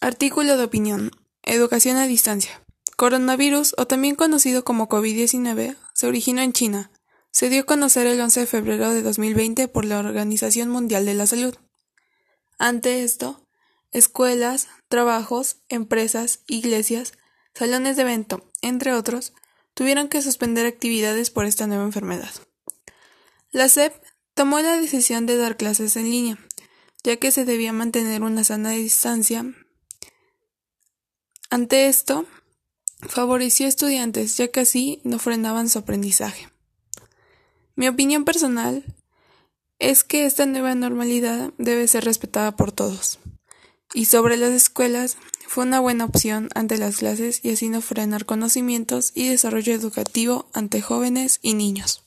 Artículo de opinión. Educación a distancia. Coronavirus, o también conocido como COVID-19, se originó en China. Se dio a conocer el 11 de febrero de 2020 por la Organización Mundial de la Salud. Ante esto, escuelas, trabajos, empresas, iglesias, salones de evento, entre otros, tuvieron que suspender actividades por esta nueva enfermedad. La SEP tomó la decisión de dar clases en línea, ya que se debía mantener una sana distancia. Ante esto, favoreció a estudiantes, ya que así no frenaban su aprendizaje. Mi opinión personal es que esta nueva normalidad debe ser respetada por todos. Y sobre las escuelas, fue una buena opción ante las clases y así no frenar conocimientos y desarrollo educativo ante jóvenes y niños.